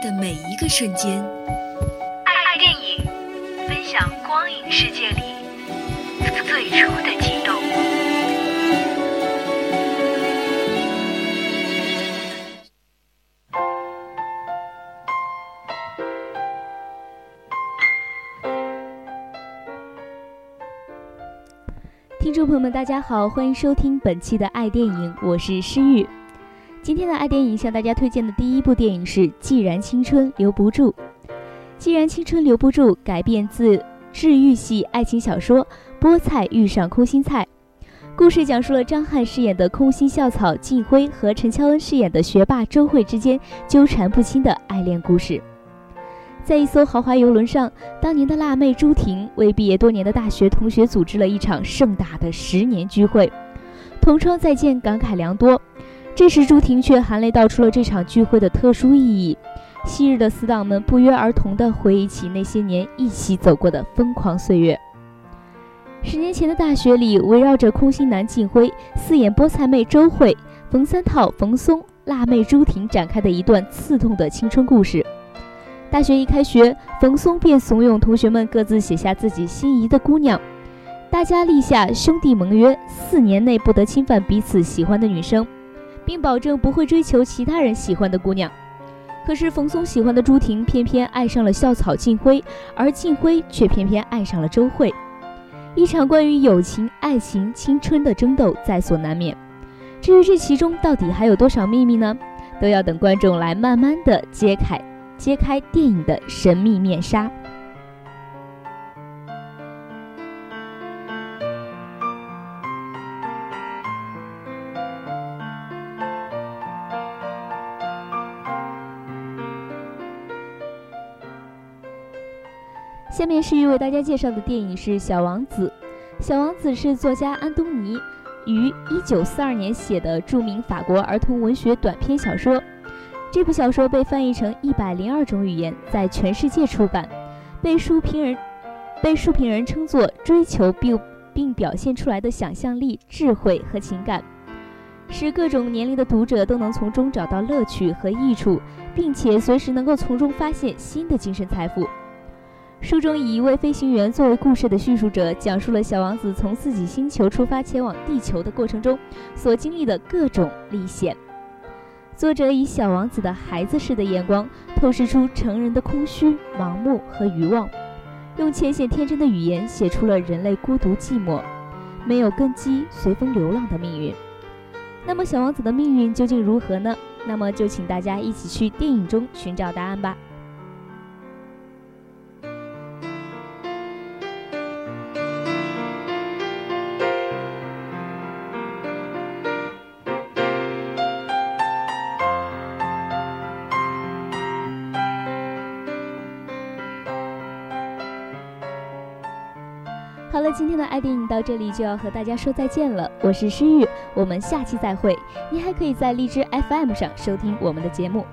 的每一个瞬间。爱电影，分享光影世界里最初的激动。听众朋友们，大家好，欢迎收听本期的爱电影，我是诗玉。今天的爱电影向大家推荐的第一部电影是《既然青春留不住》。《既然青春留不住》改编自治愈系爱情小说《菠菜遇上空心菜》，故事讲述了张翰饰演的空心校草靳辉和陈乔恩饰演的学霸周慧之间纠缠不清的爱恋故事。在一艘豪华游轮上，当年的辣妹朱婷为毕业多年的大学同学组织了一场盛大的十年聚会，同窗再见，感慨良多。这时，朱婷却含泪道出了这场聚会的特殊意义。昔日的死党们不约而同地回忆起那些年一起走过的疯狂岁月。十年前的大学里，围绕着空心男靳辉四眼菠菜妹周慧、冯三套冯松、辣妹朱婷展开的一段刺痛的青春故事。大学一开学，冯松便怂恿同学们各自写下自己心仪的姑娘，大家立下兄弟盟约，四年内不得侵犯彼此喜欢的女生，并保证不会追求其他人喜欢的姑娘。可是冯松喜欢的朱婷偏偏爱上了校草靳辉，而靳辉却偏偏爱上了周慧，一场关于友情、爱情、青春的争斗在所难免。至于这其中到底还有多少秘密呢？都要等观众来慢慢的揭开。揭开电影的神秘面纱。下面是为大家介绍的电影是《小王子》。《小王子》是作家安东尼于1942年写的著名法国儿童文学短篇小说。这部小说被翻译成一百零二种语言，在全世界出版，被书评人被书评人称作追求并并表现出来的想象力、智慧和情感，使各种年龄的读者都能从中找到乐趣和益处，并且随时能够从中发现新的精神财富。书中以一位飞行员作为故事的叙述者，讲述了小王子从自己星球出发前往地球的过程中所经历的各种历险。作者以小王子的孩子式的眼光，透视出成人的空虚、盲目和欲望，用浅显天真的语言写出了人类孤独寂寞、没有根基、随风流浪的命运。那么，小王子的命运究竟如何呢？那么，就请大家一起去电影中寻找答案吧。好了，今天的爱电影到这里就要和大家说再见了。我是诗雨，我们下期再会。你还可以在荔枝 FM 上收听我们的节目。